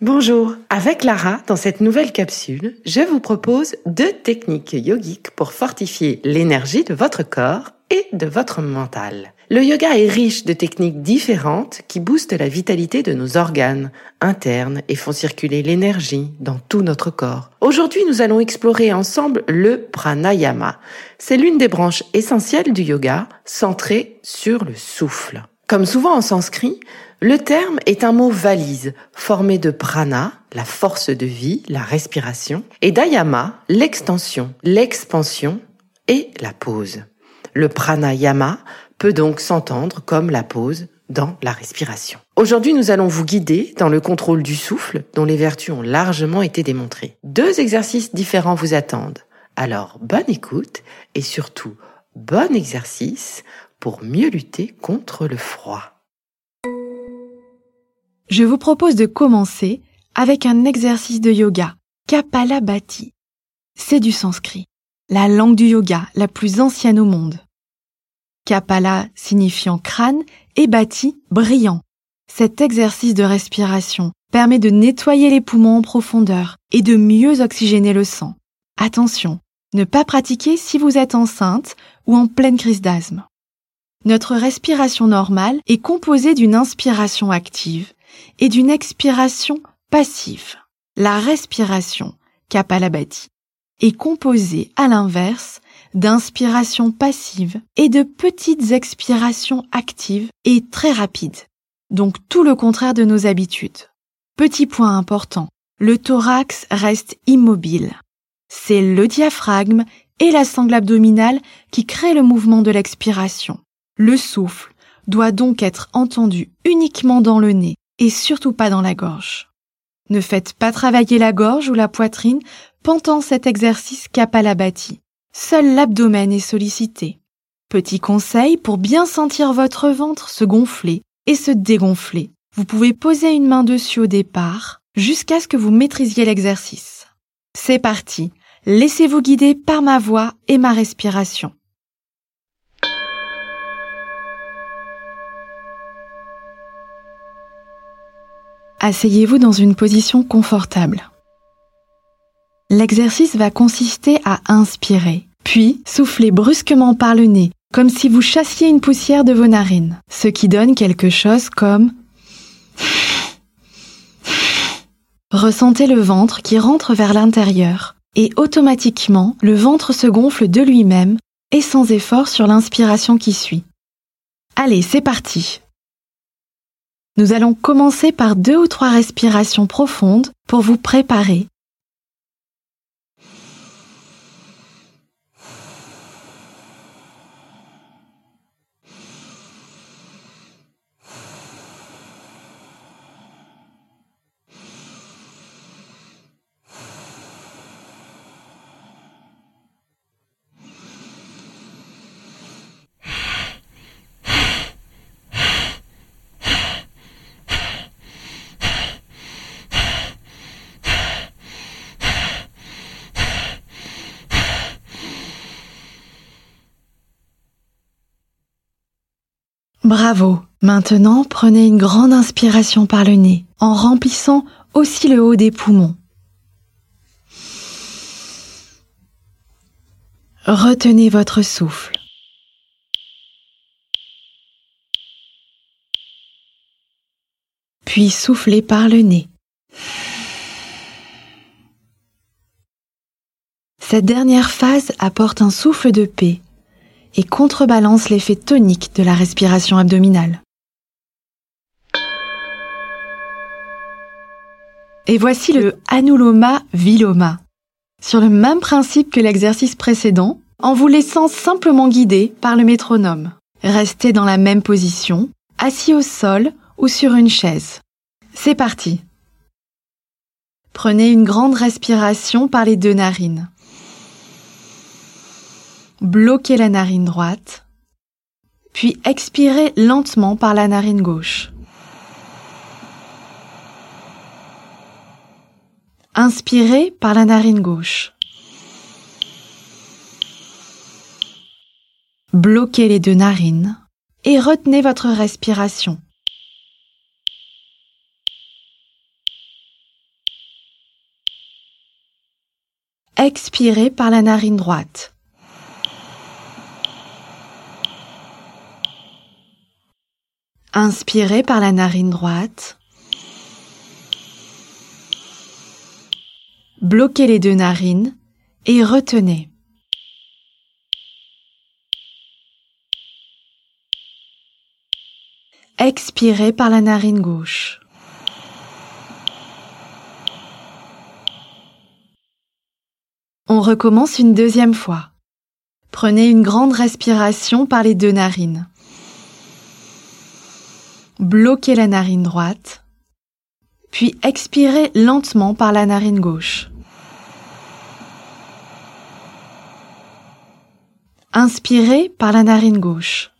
Bonjour, avec Lara, dans cette nouvelle capsule, je vous propose deux techniques yogiques pour fortifier l'énergie de votre corps et de votre mental. Le yoga est riche de techniques différentes qui boostent la vitalité de nos organes internes et font circuler l'énergie dans tout notre corps. Aujourd'hui, nous allons explorer ensemble le pranayama. C'est l'une des branches essentielles du yoga centrée sur le souffle. Comme souvent en sanskrit, le terme est un mot valise formé de prana, la force de vie, la respiration, et d'ayama, l'extension, l'expansion et la pause. Le pranayama peut donc s'entendre comme la pause dans la respiration. Aujourd'hui, nous allons vous guider dans le contrôle du souffle dont les vertus ont largement été démontrées. Deux exercices différents vous attendent. Alors, bonne écoute et surtout, bon exercice pour mieux lutter contre le froid. Je vous propose de commencer avec un exercice de yoga, Kapalabhati. C'est du sanskrit, la langue du yoga la plus ancienne au monde. Kapala signifiant crâne et bâti brillant. Cet exercice de respiration permet de nettoyer les poumons en profondeur et de mieux oxygéner le sang. Attention, ne pas pratiquer si vous êtes enceinte ou en pleine crise d'asthme. Notre respiration normale est composée d'une inspiration active et d'une expiration passive. La respiration, Kapalabhati, est composée à l'inverse d'inspiration passive et de petites expirations actives et très rapides. Donc tout le contraire de nos habitudes. Petit point important, le thorax reste immobile. C'est le diaphragme et la sangle abdominale qui créent le mouvement de l'expiration. Le souffle doit donc être entendu uniquement dans le nez et surtout pas dans la gorge. Ne faites pas travailler la gorge ou la poitrine pendant cet exercice kapalabhati. Seul l'abdomen est sollicité. Petit conseil pour bien sentir votre ventre se gonfler et se dégonfler. Vous pouvez poser une main dessus au départ jusqu'à ce que vous maîtrisiez l'exercice. C'est parti. Laissez-vous guider par ma voix et ma respiration. Asseyez-vous dans une position confortable. L'exercice va consister à inspirer, puis souffler brusquement par le nez, comme si vous chassiez une poussière de vos narines, ce qui donne quelque chose comme Ressentez le ventre qui rentre vers l'intérieur, et automatiquement le ventre se gonfle de lui-même et sans effort sur l'inspiration qui suit. Allez, c'est parti. Nous allons commencer par deux ou trois respirations profondes pour vous préparer Bravo. Maintenant, prenez une grande inspiration par le nez, en remplissant aussi le haut des poumons. Retenez votre souffle. Puis soufflez par le nez. Cette dernière phase apporte un souffle de paix et contrebalance l'effet tonique de la respiration abdominale. Et voici le Anuloma Viloma. Sur le même principe que l'exercice précédent, en vous laissant simplement guider par le métronome. Restez dans la même position, assis au sol ou sur une chaise. C'est parti. Prenez une grande respiration par les deux narines. Bloquez la narine droite, puis expirez lentement par la narine gauche. Inspirez par la narine gauche. Bloquez les deux narines et retenez votre respiration. Expirez par la narine droite. Inspirez par la narine droite. Bloquez les deux narines et retenez. Expirez par la narine gauche. On recommence une deuxième fois. Prenez une grande respiration par les deux narines. Bloquez la narine droite, puis expirez lentement par la narine gauche. Inspirez par la narine gauche.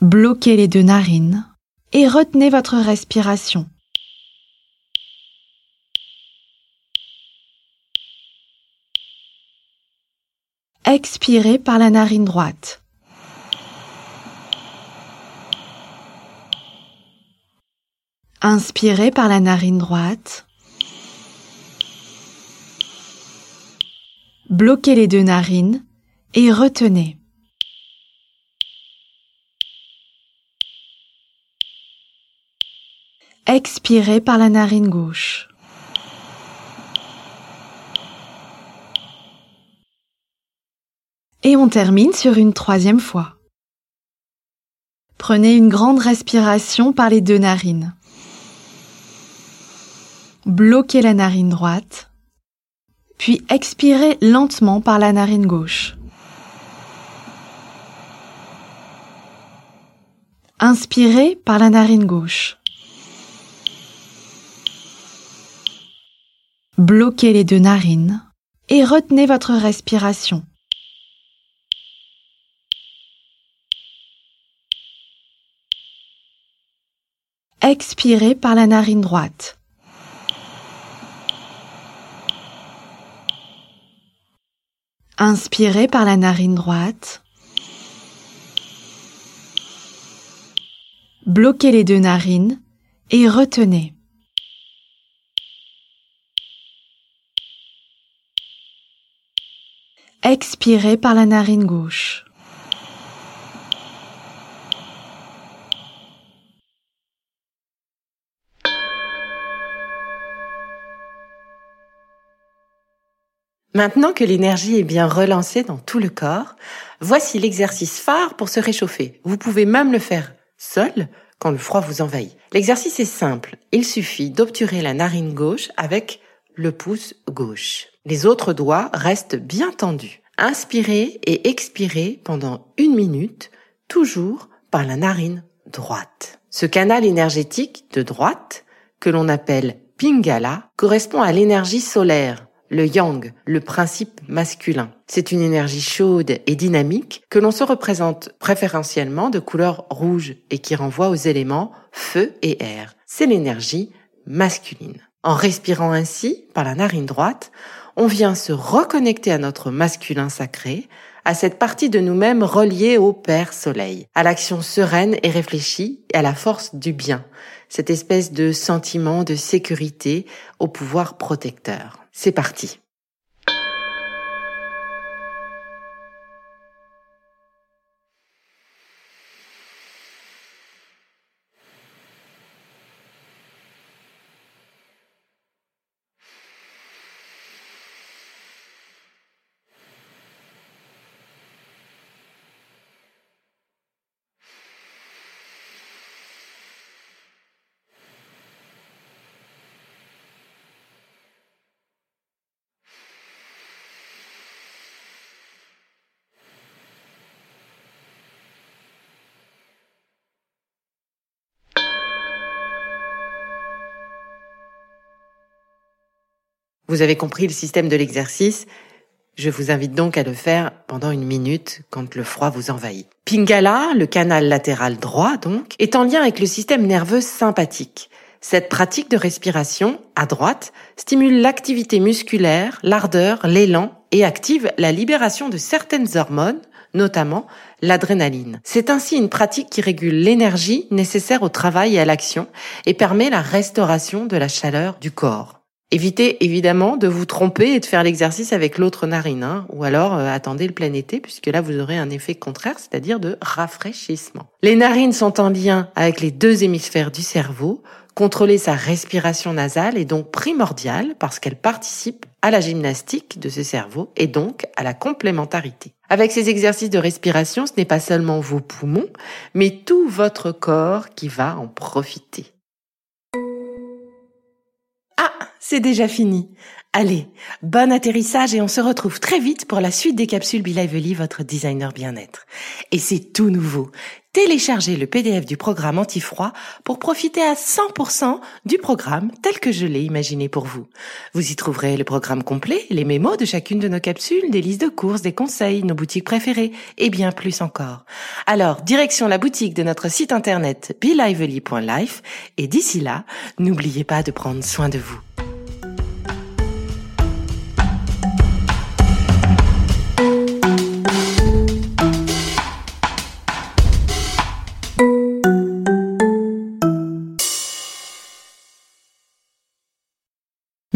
Bloquez les deux narines et retenez votre respiration. Expirez par la narine droite. Inspirez par la narine droite. Bloquez les deux narines et retenez. Expirez par la narine gauche. Et on termine sur une troisième fois. Prenez une grande respiration par les deux narines. Bloquez la narine droite, puis expirez lentement par la narine gauche. Inspirez par la narine gauche. Bloquez les deux narines et retenez votre respiration. Expirez par la narine droite. Inspirez par la narine droite. Bloquez les deux narines et retenez. Expirez par la narine gauche. Maintenant que l'énergie est bien relancée dans tout le corps, voici l'exercice phare pour se réchauffer. Vous pouvez même le faire seul quand le froid vous envahit. L'exercice est simple. Il suffit d'obturer la narine gauche avec le pouce gauche. Les autres doigts restent bien tendus. Inspirez et expirez pendant une minute, toujours par la narine droite. Ce canal énergétique de droite, que l'on appelle Pingala, correspond à l'énergie solaire, le yang, le principe masculin. C'est une énergie chaude et dynamique que l'on se représente préférentiellement de couleur rouge et qui renvoie aux éléments feu et air. C'est l'énergie masculine. En respirant ainsi par la narine droite, on vient se reconnecter à notre masculin sacré, à cette partie de nous-mêmes reliée au Père Soleil, à l'action sereine et réfléchie et à la force du bien, cette espèce de sentiment de sécurité au pouvoir protecteur. C'est parti. Vous avez compris le système de l'exercice je vous invite donc à le faire pendant une minute quand le froid vous envahit. Pingala, le canal latéral droit donc, est en lien avec le système nerveux sympathique. Cette pratique de respiration, à droite, stimule l'activité musculaire, l'ardeur, l'élan et active la libération de certaines hormones, notamment l'adrénaline. C'est ainsi une pratique qui régule l'énergie nécessaire au travail et à l'action et permet la restauration de la chaleur du corps. Évitez évidemment de vous tromper et de faire l'exercice avec l'autre narine, hein, ou alors euh, attendez le plein été, puisque là vous aurez un effet contraire, c'est-à-dire de rafraîchissement. Les narines sont en lien avec les deux hémisphères du cerveau. Contrôler sa respiration nasale est donc primordial parce qu'elle participe à la gymnastique de ce cerveau et donc à la complémentarité. Avec ces exercices de respiration, ce n'est pas seulement vos poumons, mais tout votre corps qui va en profiter. C'est déjà fini. Allez, bon atterrissage et on se retrouve très vite pour la suite des capsules Be Lively, votre designer bien-être. Et c'est tout nouveau. Téléchargez le PDF du programme anti-froid pour profiter à 100% du programme tel que je l'ai imaginé pour vous. Vous y trouverez le programme complet, les mémos de chacune de nos capsules, des listes de courses, des conseils, nos boutiques préférées et bien plus encore. Alors, direction la boutique de notre site internet belively.life et d'ici là, n'oubliez pas de prendre soin de vous.